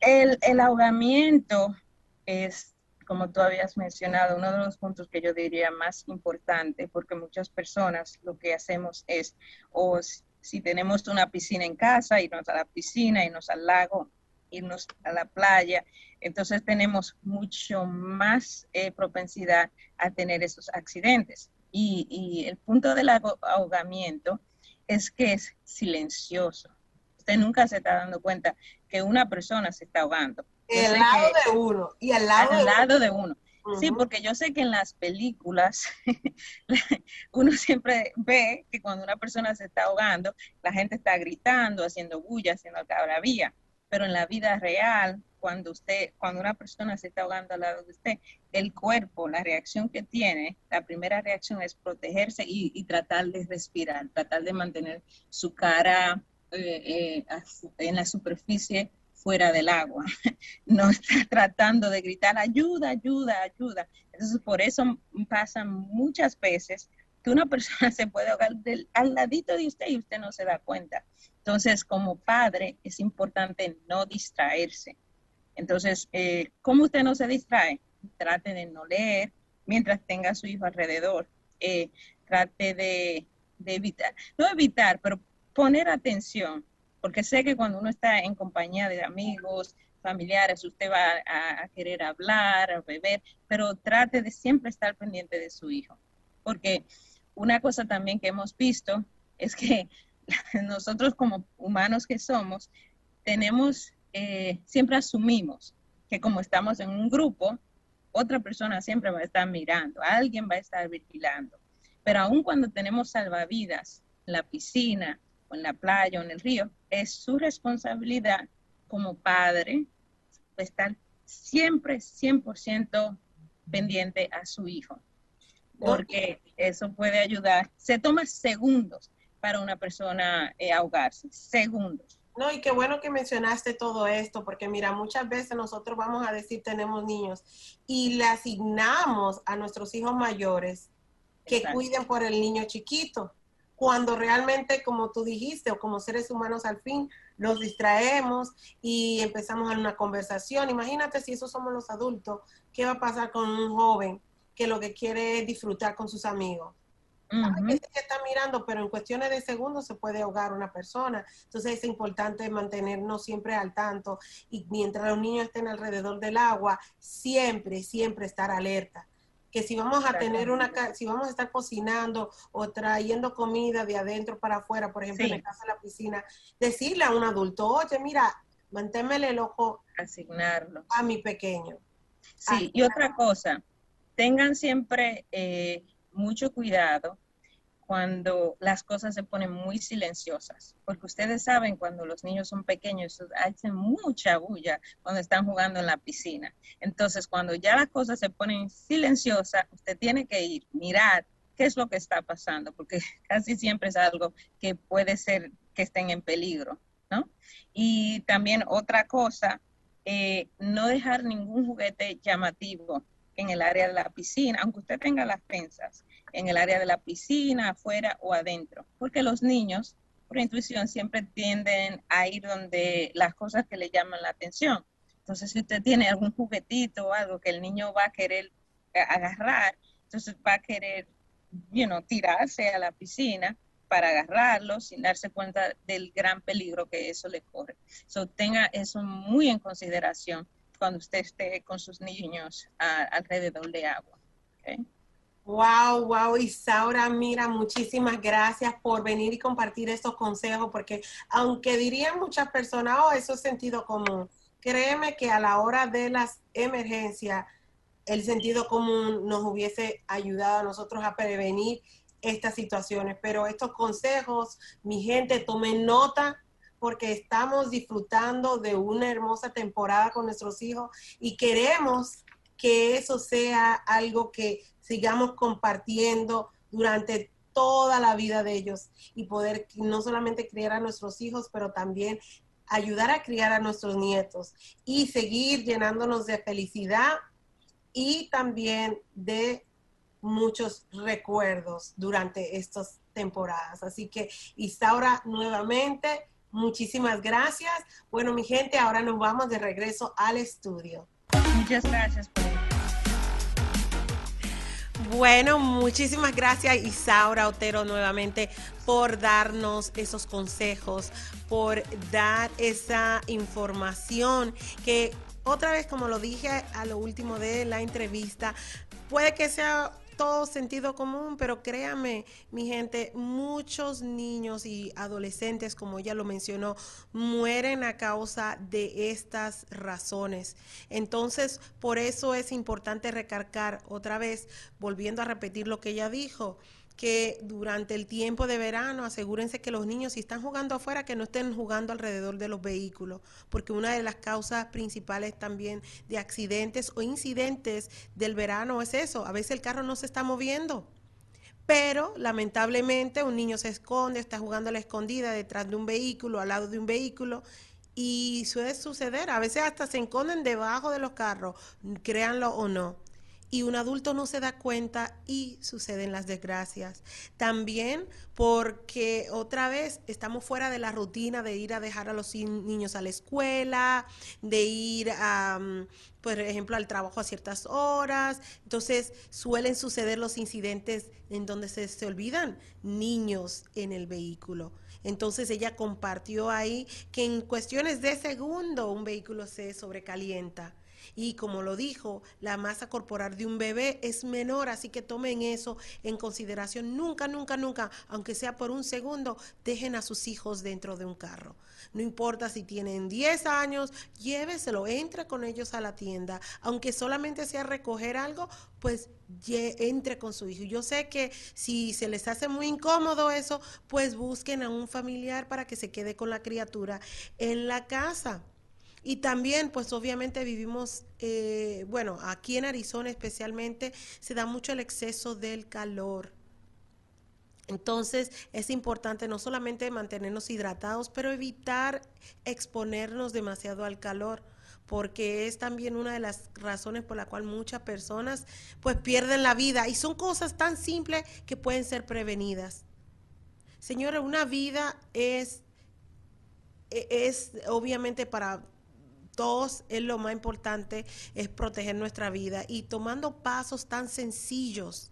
Speaker 5: El, el ahogamiento es como tú habías mencionado, uno de los puntos que yo diría más importante, porque muchas personas lo que hacemos es, o si tenemos una piscina en casa, irnos a la piscina, irnos al lago, irnos a la playa, entonces tenemos mucho más eh, propensidad a tener esos accidentes. Y, y el punto del ahogamiento es que es silencioso. Usted nunca se está dando cuenta que una persona se está ahogando
Speaker 3: el lado de uno y al lado,
Speaker 5: al lado de uno. Sí, porque yo sé que en las películas uno siempre ve que cuando una persona se está ahogando, la gente está gritando, haciendo bulla, haciendo algarabía. Pero en la vida real, cuando usted, cuando una persona se está ahogando al lado de usted, el cuerpo, la reacción que tiene, la primera reacción es protegerse y, tratar de respirar, tratar de mantener su cara eh, eh, en la superficie fuera del agua, no está tratando de gritar ayuda, ayuda, ayuda. Entonces, por eso pasa muchas veces que una persona se puede ahogar al ladito de usted y usted no se da cuenta. Entonces, como padre, es importante no distraerse. Entonces, eh, ¿cómo usted no se distrae? Trate de no leer mientras tenga a su hijo alrededor. Eh, trate de, de evitar, no evitar, pero poner atención porque sé que cuando uno está en compañía de amigos, familiares, usted va a, querer hablar, a beber, pero trate de siempre estar pendiente de su hijo, porque una cosa también que hemos visto es que nosotros como humanos que somos, tenemos, eh, siempre asumimos que como estamos en un grupo, otra persona siempre va a estar mirando, alguien va a estar vigilando. Pero aún cuando tenemos salvavidas, la piscina, en la playa o en el río, es su responsabilidad como padre estar siempre 100% pendiente a su hijo, porque eso puede ayudar. Se toma segundos para una persona eh, ahogarse, segundos.
Speaker 3: No, y qué bueno que mencionaste todo esto, porque mira, muchas veces nosotros vamos a decir tenemos niños y le asignamos a nuestros hijos mayores que cuiden por el niño chiquito cuando realmente, como tú dijiste, o como seres humanos al fin, nos distraemos y empezamos a una conversación. Imagínate si eso somos los adultos, ¿qué va a pasar con un joven que lo que quiere es disfrutar con sus amigos? Que está mirando, pero en cuestiones de segundos se puede ahogar una persona. Entonces es importante mantenernos siempre al tanto y mientras los niños estén alrededor del agua, siempre, siempre estar alerta que si vamos a tener una, si vamos a estar cocinando o trayendo comida de adentro para afuera, por ejemplo, en el caso de la piscina, decirle a un adulto, oye, mira, manténmele el ojo.
Speaker 5: Asignarlo.
Speaker 3: A mi pequeño.
Speaker 5: Sí, y otra cosa, tengan siempre eh, mucho cuidado cuando las cosas se ponen muy silenciosas, porque ustedes saben cuando los niños son pequeños hacen mucha bulla cuando están jugando en la piscina. Entonces, cuando ya las cosas se ponen silenciosas, usted tiene que ir, mirar qué es lo que está pasando, porque casi siempre es algo que puede ser que estén en peligro, ¿no? Y también otra cosa, eh, no dejar ningún juguete llamativo en el área de la piscina, aunque usted tenga las fensas en el área de la piscina, afuera o adentro, porque los niños, por intuición, siempre tienden a ir donde las cosas que le llaman la atención. Entonces, si usted tiene algún juguetito o algo que el niño va a querer eh, agarrar, entonces va a querer, you tirarse a la piscina para agarrarlo sin darse cuenta del gran peligro que eso le corre. So, tenga eso muy en consideración cuando usted esté con sus niños alrededor de agua.
Speaker 3: Wow, wow, Isaura, mira, muchísimas gracias por venir y compartir estos consejos, porque aunque dirían muchas personas, oh, eso es sentido común, créeme que a la hora de las emergencias, el sentido común nos hubiese ayudado a nosotros a prevenir estas situaciones, pero estos consejos, mi gente, tomen nota porque estamos disfrutando de una hermosa temporada con nuestros hijos y queremos que eso sea algo que sigamos compartiendo durante toda la vida de ellos y poder no solamente criar a nuestros hijos, pero también ayudar a criar a nuestros nietos y seguir llenándonos de felicidad y también de muchos recuerdos durante estas temporadas. Así que Isaura, nuevamente, muchísimas gracias. Bueno, mi gente, ahora nos vamos de regreso al estudio.
Speaker 5: Muchas gracias.
Speaker 3: Bueno, muchísimas gracias Isaura Otero nuevamente por darnos esos consejos, por dar esa información que otra vez, como lo dije a lo último de la entrevista, puede que sea sentido común, pero créame, mi gente, muchos niños y adolescentes, como ella lo mencionó, mueren a causa de estas razones. Entonces, por eso es importante recargar otra vez, volviendo a repetir lo que ella dijo que durante el tiempo de verano asegúrense que los niños si están jugando afuera que no estén jugando alrededor de los vehículos, porque una de las causas principales también de accidentes o incidentes del verano es eso, a veces el carro no se está moviendo. Pero lamentablemente un niño se esconde, está jugando a la escondida detrás de un vehículo, al lado de un vehículo, y suele suceder, a veces hasta se esconden debajo de los carros, créanlo o no y un adulto no se da cuenta y suceden las desgracias. También porque otra vez estamos fuera de la rutina de ir a dejar a los niños a la escuela, de ir a, mm, por ejemplo, al trabajo a ciertas horas. Entonces suelen suceder los incidentes en donde se, se olvidan niños en el vehículo. Entonces ella compartió ahí que en cuestiones de segundo un vehículo se sobrecalienta y como lo dijo, la masa corporal de un bebé es menor, así que tomen eso en consideración. Nunca, nunca, nunca, aunque sea por un segundo, dejen a sus hijos dentro de un carro. No importa si tienen 10 años, lléveselo, entre con ellos a la tienda. Aunque solamente sea recoger algo, pues entre con su hijo. Yo sé que si se les hace muy incómodo eso, pues busquen a un familiar para que se quede con la criatura en la casa. Y también, pues obviamente vivimos, eh, bueno, aquí en Arizona especialmente, se da mucho el exceso del calor. Entonces es importante no solamente mantenernos hidratados, pero evitar exponernos demasiado al calor, porque es también una de las razones por la cual muchas personas pues pierden la vida y son cosas tan simples que pueden ser prevenidas. Señora, una vida es e, es obviamente para todos es lo más importante, es proteger nuestra vida y tomando pasos tan sencillos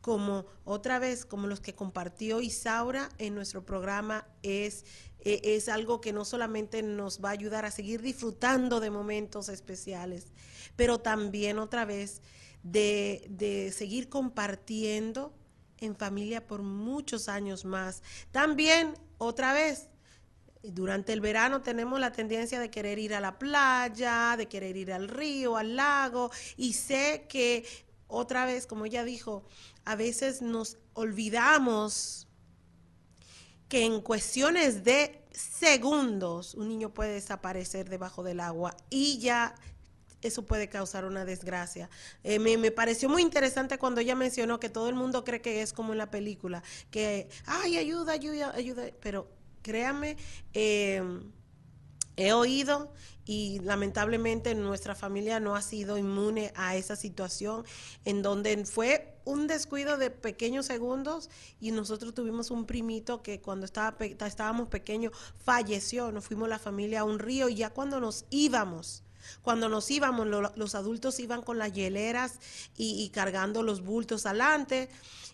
Speaker 3: como otra vez, como los que compartió Isaura en nuestro programa, es, e, es algo que no solamente nos va a ayudar a seguir disfrutando de momentos especiales, pero también otra vez de, de seguir compartiendo en familia por muchos años más. También, otra vez, durante el verano tenemos la tendencia de querer ir a la playa, de querer ir al río, al lago, y sé que otra vez, como ella dijo, a veces nos olvidamos que en cuestiones de segundos un niño puede desaparecer debajo del agua y ya eso puede causar una desgracia. Eh, me, me, pareció muy interesante cuando ella mencionó que todo el mundo cree que es como en la película, que, ay, ayuda, ayuda, ayuda, pero créame, em, he oído y lamentablemente nuestra familia no ha sido inmune a esa situación en donde fue un descuido de pequeños segundos y nosotros tuvimos un primito que cuando estaba estábamos pequeños falleció, nos fuimos la familia a un río y ya cuando nos íbamos, cuando nos íbamos, los adultos iban con las hieleras y, cargando los bultos adelante.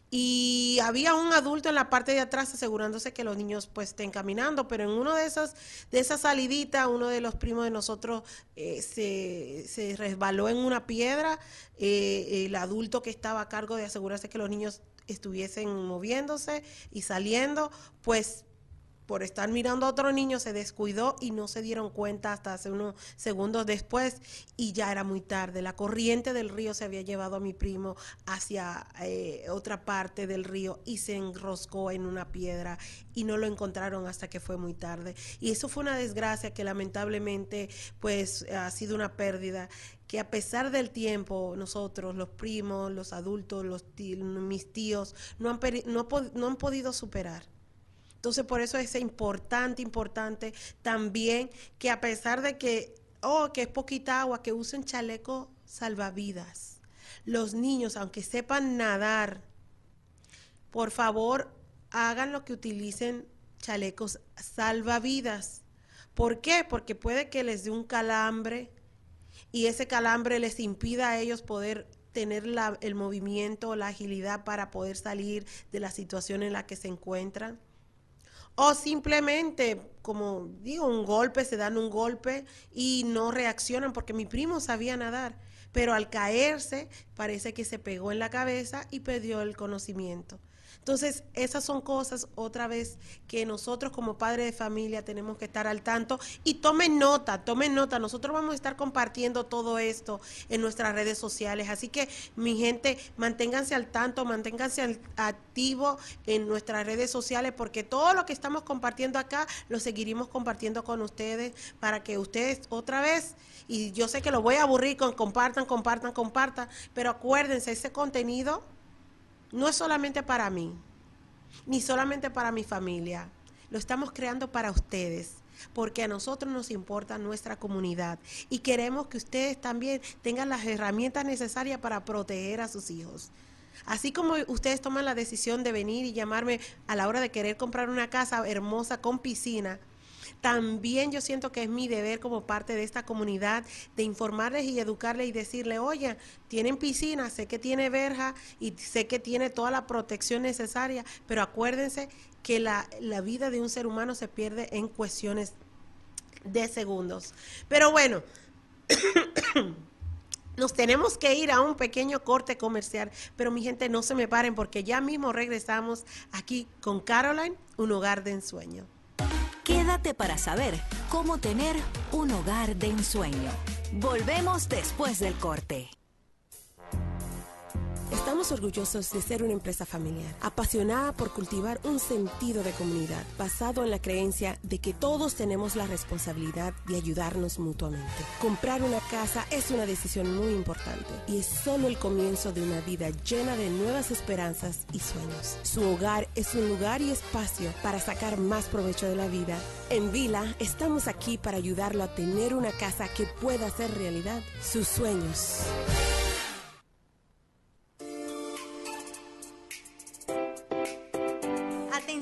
Speaker 3: Y había un adulto en la parte de atrás asegurándose que los niños pues estén caminando, pero en uno de esas de esas saliditas, uno de los primos de nosotros eh, se, se, resbaló en una piedra, eh, el adulto que estaba a cargo de asegurarse que los niños estuviesen moviéndose y saliendo, pues por estar mirando a otro niño se descuidó y no se dieron cuenta hasta hace unos segundos después y ya era muy tarde. La corriente del río se había llevado a mi primo hacia eh, otra parte del río y se enroscó en una piedra y no lo encontraron hasta que fue muy tarde. Y eso fue una desgracia que lamentablemente pues ha sido una pérdida que a pesar del tiempo, nosotros, los primos, los adultos, los mis tíos, no han, no, no han podido superar. Entonces, por eso es importante, importante también que a pesar de que, oh, que es poquita agua, que usen chaleco salvavidas. Los niños, aunque sepan nadar, por favor, hagan lo que utilicen chalecos salvavidas. ¿Por qué? Porque puede que les dé un calambre y ese calambre les impida a ellos poder tener el movimiento, la agilidad para poder salir de la situación en la que se encuentran. O simplemente, como digo, un golpe, se dan un golpe y no reaccionan porque mi primo sabía nadar, pero al caerse parece que se pegó en la cabeza y perdió el conocimiento. Entonces, esas son cosas, otra vez, que nosotros como padres de familia tenemos que estar al tanto y tomen nota, tomen nota. Nosotros vamos a estar compartiendo todo esto en nuestras redes sociales. Así que, mi gente, manténganse al tanto, manténganse activo en nuestras redes sociales porque todo lo que estamos compartiendo acá lo seguiremos compartiendo con ustedes para que ustedes otra vez, y yo sé que lo voy a aburrir con compartan, compartan, compartan, pero acuérdense, ese contenido no es solamente para mí, ni solamente para mi familia. Lo estamos creando para ustedes, porque a nosotros nos importa nuestra comunidad y queremos que ustedes también tengan las herramientas necesarias para proteger a sus hijos. Así como ustedes toman la decisión de venir y llamarme a la hora de querer comprar una casa hermosa con piscina, también yo siento que es mi deber como parte de esta comunidad de informarles y educarles y decirle, oye, tienen piscina, sé que tiene verja y sé que tiene toda la protección necesaria, pero acuérdense que la, la vida de un ser humano se pierde en cuestiones de segundos. Pero bueno. Nos tenemos que ir a un pequeño corte comercial, pero mi gente no se me paren porque ya mismo regresamos aquí con Caroline, un hogar de ensueño.
Speaker 2: Quédate para saber cómo tener un hogar de ensueño. Volvemos después del corte.
Speaker 3: Estamos orgullosos de ser una empresa familiar, apasionada por cultivar un sentido de comunidad, basado en la creencia de que todos tenemos la responsabilidad de ayudarnos mutuamente. Comprar una casa es una decisión muy importante y es solo el comienzo de una vida llena de nuevas esperanzas y sueños. Su hogar es un lugar y espacio para sacar más provecho de la vida. En Vila estamos aquí para ayudarlo a tener una casa que pueda hacer realidad sus sueños.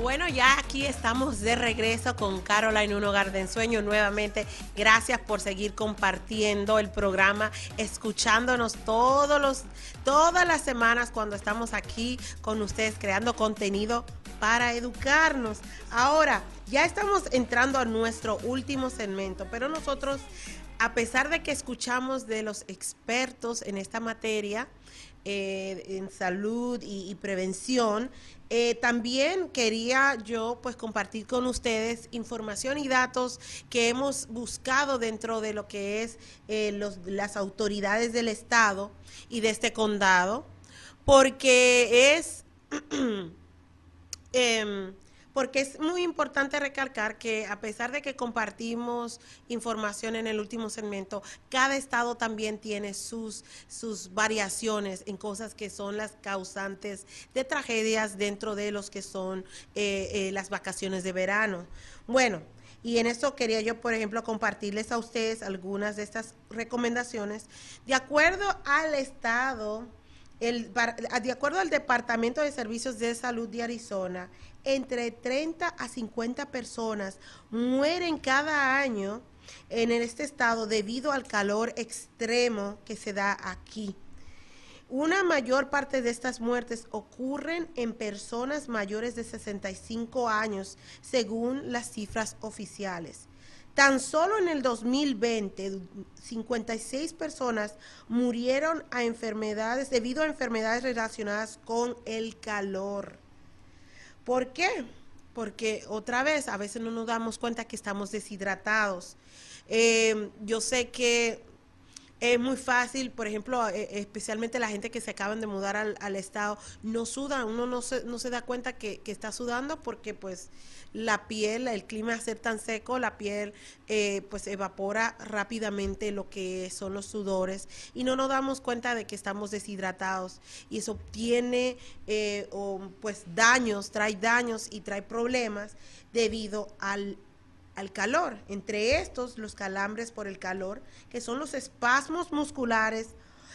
Speaker 3: Bueno, ya aquí estamos de regreso con Caroline, un hogar de ensueño nuevamente. Gracias por seguir compartiendo el programa, escuchándonos todos los, todas las semanas cuando estamos aquí con ustedes creando contenido para educarnos. Ahora, ya estamos entrando a nuestro último segmento, pero nosotros, a pesar de que escuchamos de los expertos en esta materia, eh, en salud y, prevención. Eh, también quería yo pues compartir con ustedes información y datos que hemos buscado dentro de lo que es eh, las autoridades del estado y de este condado, porque es em, porque es muy importante recalcar que a pesar de que compartimos información en el último segmento, cada estado también tiene sus, sus variaciones en cosas que son las causantes de tragedias dentro de los que son eh, eh, las vacaciones de verano. Bueno, y en esto quería yo, por ejemplo, compartirles a ustedes algunas de estas recomendaciones. De acuerdo al estado, de acuerdo al Departamento de Servicios de Salud de Arizona, entre 30 a 50 personas mueren cada año en este estado debido al calor extremo que se da aquí. Una mayor parte de estas muertes ocurren en personas mayores de 65 años, según las cifras oficiales. Tan solo en el 2020, 56 personas murieron a enfermedades debido a enfermedades relacionadas con el calor. ¿Por qué? Porque otra vez, a veces no nos damos cuenta que estamos deshidratados. Eh, yo sé que es muy fácil, por ejemplo, eh, especialmente la gente que se acaban de mudar al, estado, no suda, uno no se, no se da cuenta que, está sudando porque pues la piel, el clima a ser tan seco, la piel eh, pues evapora rápidamente lo que son los sudores y no nos damos cuenta de que estamos deshidratados y eso tiene eh, pues daños, trae daños y trae problemas debido al al calor. Entre estos, los calambres por el calor, que son los espasmos musculares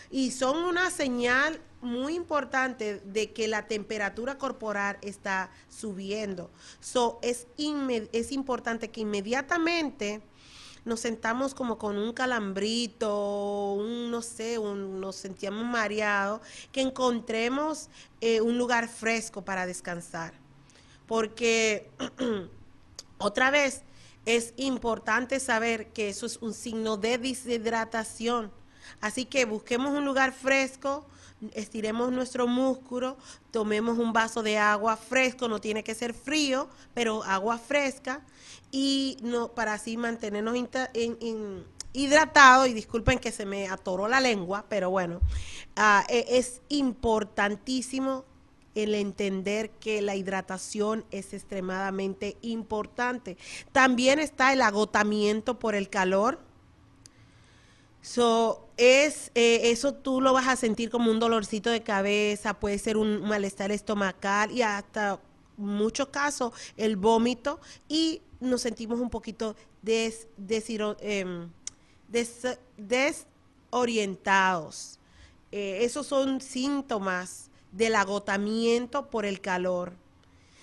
Speaker 3: y son una señal muy importante de que la temperatura corporal está subiendo. So, es, importante que inmediatamente nos sentamos como con un calambrito, un, no sé, nos sentíamos mareados, que encontremos eh, un lugar fresco para descansar. Porque, otra vez, es importante saber que eso es un signo de deshidratación. Así que busquemos un lugar fresco, estiremos nuestro músculo, tomemos un vaso de agua fresco, no tiene que ser frío, pero agua fresca, y no para así mantenernos hidratados. Y disculpen que se me atoró la lengua, pero bueno, ah, e, es importantísimo el entender que la hidratación es extremadamente importante. También está el agotamiento por el calor. So, es, eh, eso tú lo vas a sentir como un dolorcito de cabeza, puede ser un malestar estomacal y hasta muchos casos el vómito y nos sentimos un poquito des, em, desorientados. Eh, esos son síntomas del agotamiento por el calor.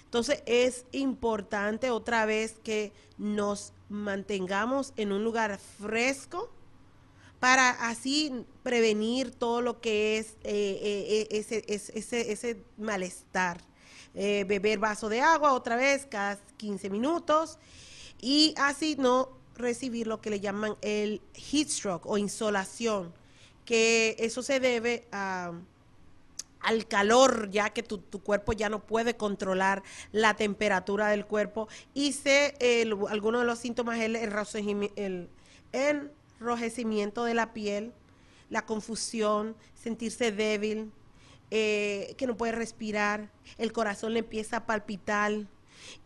Speaker 3: Entonces es importante otra vez que nos mantengamos en un lugar fresco para así prevenir todo lo que es eh, eh, ese, ese, ese, malestar. Eh, beber vaso de agua otra vez cada 15 minutos y así no recibir lo que le llaman el heat stroke o insolación, que eso se debe a al calor, ya que tu, cuerpo ya no puede controlar la temperatura del cuerpo. Y se, algunos de los síntomas es el, enrojecimiento de la piel, la confusión, sentirse débil, eh, que no puede respirar, el corazón le empieza a palpitar.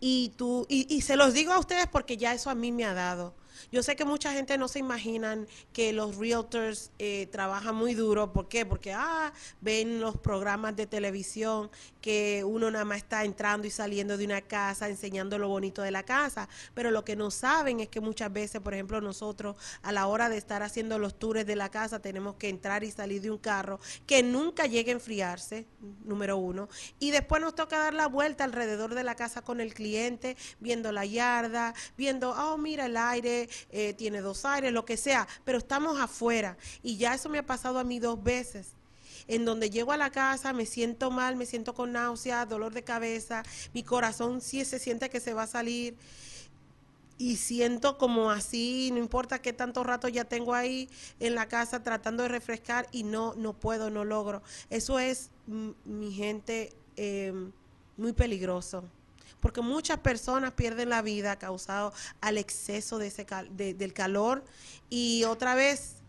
Speaker 3: Y, tú, y, y se los digo a ustedes porque ya eso a mí me ha dado. Yo sé que mucha gente no se imaginan que los realtors eh, trabajan muy duro. ¿Por qué? Porque ah, ven los programas de televisión que uno nada más está entrando y saliendo de una casa, enseñando lo bonito de la casa. Pero lo que no saben es que muchas veces, por ejemplo, nosotros a la hora de estar haciendo los tours de la casa tenemos que entrar y salir de un carro que nunca llegue a enfriarse, número uno. Y después nos toca dar la vuelta alrededor de la casa con el cliente, viendo la yarda, viendo, oh, mira el aire, eh, tiene dos aires, lo que sea, pero estamos afuera. Y ya eso me ha pasado a mí dos veces en donde llego a la casa, me siento mal, me siento con náuseas, dolor de cabeza, mi corazón sí se siente que se va a salir y siento como así, no importa qué tanto rato ya tengo ahí en la casa tratando de refrescar y no, no puedo, no logro. Eso es, mi gente, em, muy peligroso porque muchas personas pierden la vida causado al exceso de ese del calor y otra vez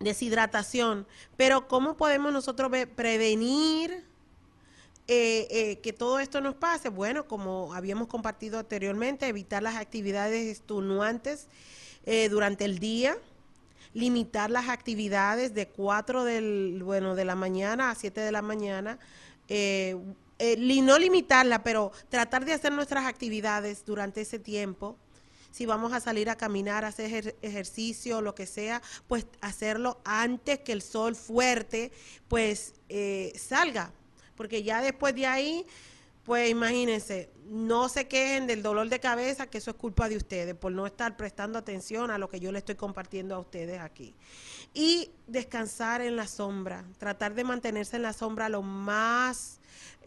Speaker 3: deshidratación. Pero ¿cómo podemos nosotros prevenir eh, eh, que todo esto nos pase? Bueno, como habíamos compartido anteriormente, evitar las actividades extenuantes eh, durante el día limitar las actividades de 4 del, bueno, de la mañana a 7 de la mañana, eh, no limitarla, pero tratar de hacer nuestras actividades durante ese tiempo. Si vamos a salir a caminar, a hacer ejercicio, lo que sea, pues hacerlo antes que el sol fuerte, pues eh, salga. Porque ya después de ahí, pues imagínense, no se quejen del dolor de cabeza, que eso es culpa de ustedes, por no estar prestando atención a lo que yo le estoy compartiendo a ustedes aquí. Y descansar en la sombra, tratar de mantenerse en la sombra lo más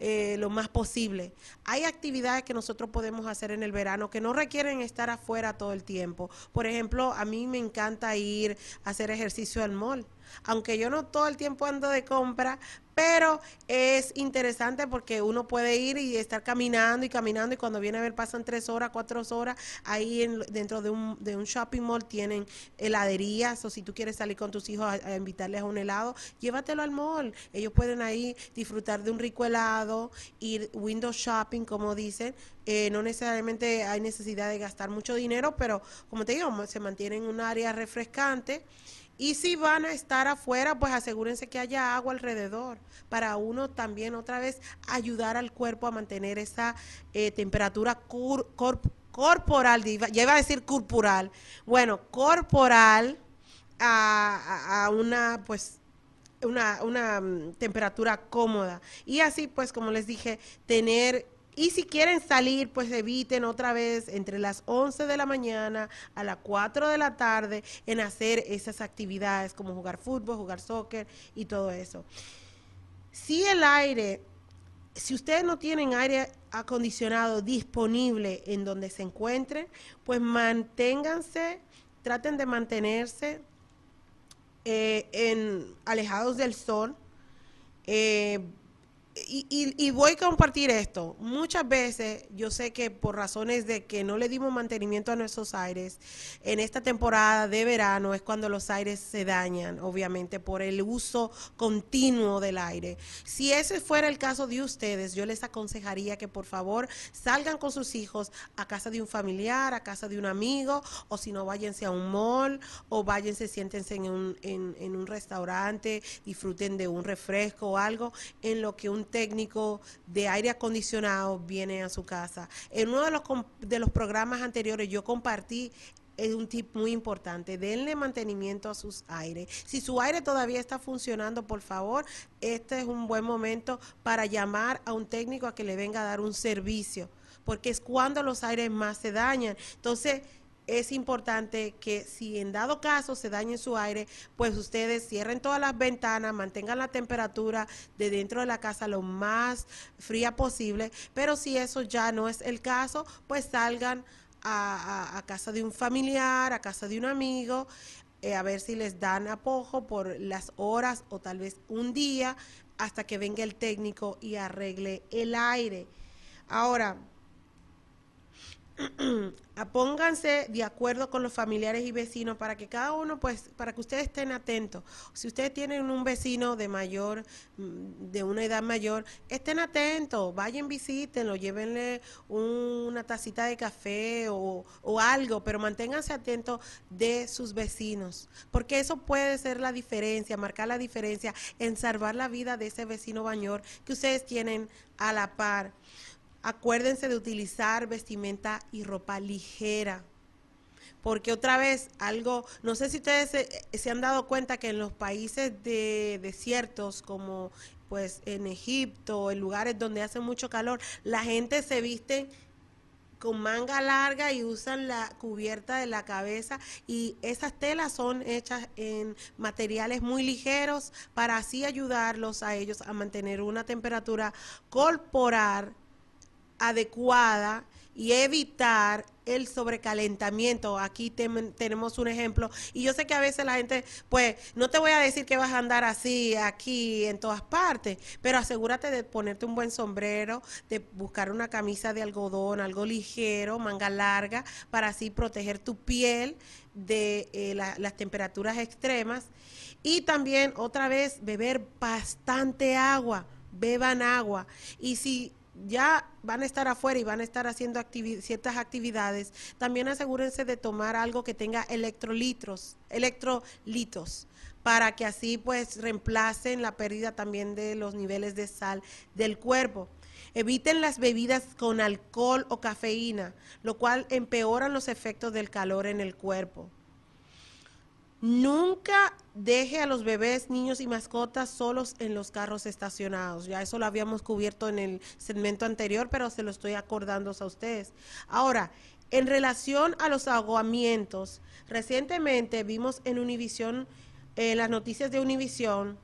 Speaker 3: eh, lo más posible. Hay actividades que nosotros podemos hacer en el verano que no requieren estar afuera todo el tiempo. Por ejemplo, a mí me encanta ir a hacer ejercicio al mall aunque yo no todo el tiempo ando de compra, pero es interesante porque uno puede ir y estar caminando y caminando y cuando viene a ver pasan tres horas, cuatro horas, ahí dentro de un, de un shopping mall tienen heladerías o si tú quieres salir con tus hijos a, invitarles a un helado, llévatelo al mall. Ellos pueden ahí disfrutar de un rico helado, ir window shopping como dicen. Eh, no necesariamente hay necesidad de gastar mucho dinero, pero como te digo, se mantiene en un área refrescante y si van a estar afuera, pues asegúrense que haya agua alrededor para uno también otra vez ayudar al cuerpo a mantener esa eh, temperatura corporal, ya iba a decir corporal, bueno, corporal a, una pues una, una mm, temperatura cómoda. Y así pues como les dije, tener y si quieren salir, pues eviten otra vez entre las 11 de la mañana a las 4 de la tarde en hacer esas actividades como jugar fútbol, jugar soccer y todo eso. Si el aire, si ustedes no tienen aire acondicionado disponible en donde se encuentren, pues manténganse, traten de mantenerse eh, alejados del sol. Eh, y, voy a compartir esto. Muchas veces yo sé que por razones de que no le dimos mantenimiento a nuestros aires, en esta temporada de verano es cuando los aires se dañan, obviamente, por el uso continuo del aire. Si ese fuera el caso de ustedes, yo les aconsejaría que por favor salgan con sus hijos a casa de un familiar, a casa de un amigo, o si no, váyanse a un mall, o váyanse, siéntense en un, en un restaurante, disfruten de un refresco o algo, en lo que un técnico de aire acondicionado viene a su casa. En uno de los, de los programas anteriores yo compartí es un tip muy importante. Denle mantenimiento a sus aires. Si su aire todavía está funcionando, por favor, este es un buen momento para llamar a un técnico a que le venga a dar un servicio, porque es cuando los aires más se dañan. Entonces, es importante que si en dado caso se dañe su aire, pues ustedes cierren todas las ventanas, mantengan la temperatura de dentro de la casa lo más fría posible, pero si eso ya no es el caso, pues salgan a, casa de un familiar, a casa de un amigo, eh, a ver si les dan apojo por las horas o tal vez un día hasta que venga el técnico y arregle el aire. Ahora, pónganse de acuerdo con los familiares y vecinos para que cada uno, pues, para que ustedes estén atentos. Si ustedes tienen un vecino de mayor, mm, de una edad mayor, estén atentos, vayan, visítenlo, llévenle una tacita de café o, o algo, pero manténganse atentos de sus vecinos, porque eso puede ser la diferencia, marcar la diferencia en salvar la vida de ese vecino mayor que ustedes tienen a la par. Acuérdense de utilizar vestimenta y ropa ligera. Porque otra vez, algo, no sé si ustedes se, han dado cuenta que en los países de desiertos como pues en Egipto, en lugares donde hace mucho calor, la gente se viste con manga larga y usan la cubierta de la cabeza y esas telas son hechas en materiales muy ligeros para así ayudarlos a ellos a mantener una temperatura corporal adecuada y evitar el sobrecalentamiento. Aquí tenemos un ejemplo. Y yo sé que a veces la gente, pues, no te voy a decir que vas a andar así aquí en todas partes, pero asegúrate de ponerte un buen sombrero, de buscar una camisa de algodón, algo ligero, manga larga, para así proteger tu piel de eh, las temperaturas extremas. Y también, otra vez, beber bastante agua. Beban agua. Y si ya van a estar afuera y van a estar haciendo ciertas actividades, también asegúrense de tomar algo que tenga electrolitos, electrolitos para que así pues reemplacen la pérdida también de los niveles de sal del cuerpo. Eviten las bebidas con alcohol o cafeína, lo cual empeoran los efectos del calor en el cuerpo. Nunca deje a los bebés, niños y mascotas solos en los carros estacionados. Ya eso lo habíamos cubierto en el segmento anterior, pero se lo estoy acordando a ustedes. Ahora, en relación a los aguamientos, recientemente vimos en Univisión, en las noticias de Univisión,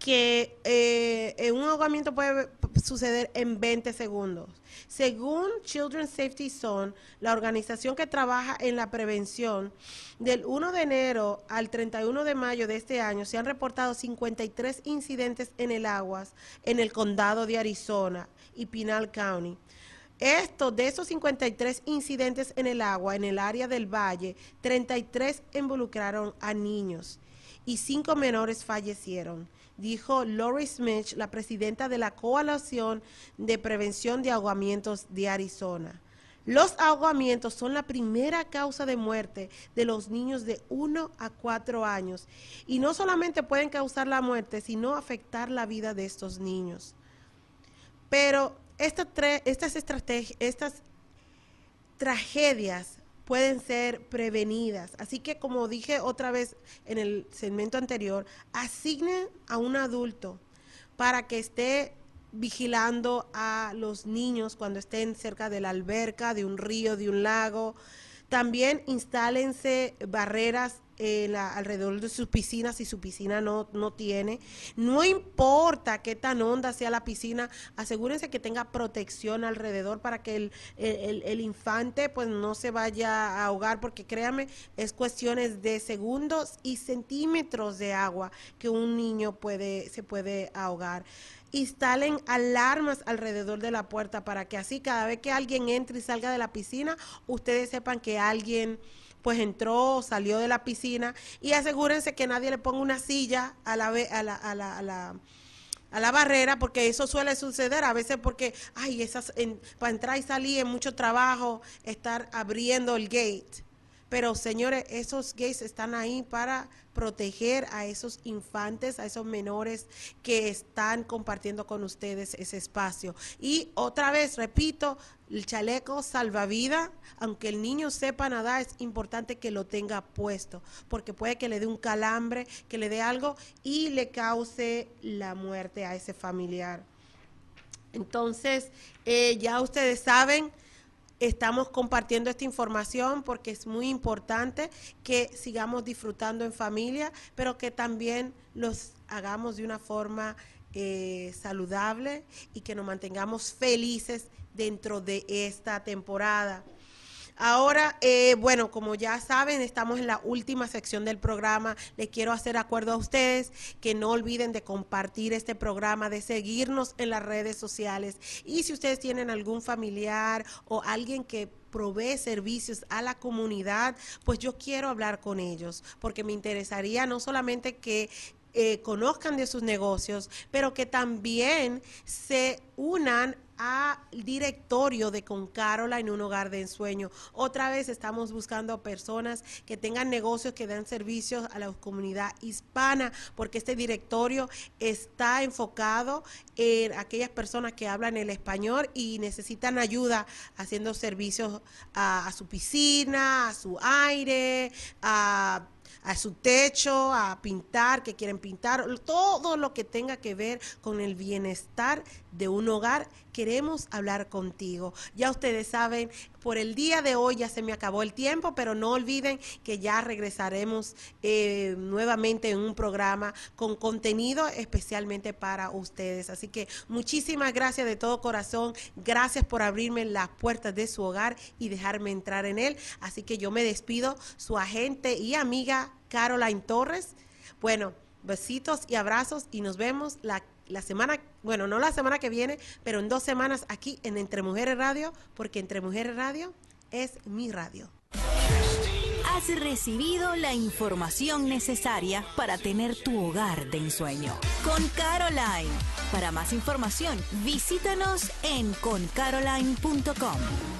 Speaker 3: que eh, un ahogamiento puede suceder en 20 segundos. Según Children's Safety Zone, la organización que trabaja en la prevención, del 1 de enero al 31 de mayo de este año se han reportado 53 incidentes en el aguas en el condado de Arizona y Pinal County. Esto, de esos 53 incidentes en el agua, en el área del valle, 33 involucraron a niños y cinco menores fallecieron dijo Lori Smith, la presidenta de la Coalición de Prevención de Ahogamientos de Arizona. Los ahogamientos son la primera causa de muerte de los niños de 1 a 4 años y no solamente pueden causar la muerte, sino afectar la vida de estos niños. Pero estas, estas, estas tragedias pueden ser prevenidas. Así que como dije otra vez en el segmento anterior, asignen a un adulto para que esté vigilando a los niños cuando estén cerca de la alberca, de un río, de un lago. También instálense barreras alrededor de sus piscinas si su piscina no, no tiene. No importa qué tan honda sea la piscina, asegúrense que tenga protección alrededor para que el, el, infante pues no se vaya a ahogar, porque créanme, es cuestiones de segundos y centímetros de agua que un niño puede, se puede ahogar instalen alarmas alrededor de la puerta para que así cada vez que alguien entre y salga de la piscina, ustedes sepan que alguien pues entró, salió de la piscina y asegúrense que nadie le ponga una silla a la, a la, a la, a la a la barrera, porque eso suele suceder a veces porque, ay, esas, para entrar y salir es mucho trabajo estar abriendo el gate. Pero señores, esos gays están ahí para proteger a esos infantes, a esos menores que están compartiendo con ustedes ese espacio. Y otra vez, repito, el chaleco salvavidas, aunque el niño sepa nadar, es importante que lo tenga puesto, porque puede que le dé un calambre, que le dé algo y le cause la muerte a ese familiar. Entonces, eh, ya ustedes saben, estamos compartiendo esta información porque es muy importante que sigamos disfrutando en familia, pero que también los hagamos de una forma eh, saludable y que nos mantengamos felices dentro de esta temporada. Ahora, eh, bueno, como ya saben, estamos en la última sección del programa. Les quiero hacer acuerdo a ustedes que no olviden de compartir este programa, de seguirnos en las redes sociales. Y si ustedes tienen algún familiar o alguien que provee servicios a la comunidad, pues yo quiero hablar con ellos, porque me interesaría no solamente que eh, conozcan de sus negocios, pero que también se unan al directorio de Con Carola en un hogar de ensueño. Otra vez estamos buscando personas que tengan negocios que den servicios a la comunidad hispana, porque este directorio está enfocado en aquellas personas que hablan el español y necesitan ayuda haciendo servicios a, a su piscina, a su aire, a a su techo, a pintar, que quieren pintar, todo lo que tenga que ver con el bienestar de un hogar, queremos hablar contigo. Ya ustedes saben, por el día de hoy ya se me acabó el tiempo, pero no olviden que ya regresaremos eh, nuevamente en un programa con contenido especialmente para ustedes. Así que muchísimas gracias de todo corazón. Gracias por abrirme las puertas de su hogar y dejarme entrar en él. Así que yo me despido, su agente y amiga Caroline Torres. Bueno, besitos y abrazos y nos vemos la la semana, bueno, no la semana que viene, pero en dos semanas aquí en Entre Mujeres Radio, porque Entre Mujeres Radio es mi radio.
Speaker 2: Has recibido la información necesaria para tener tu hogar de ensueño. Con Caroline. Para más información, visítanos en concaroline.com.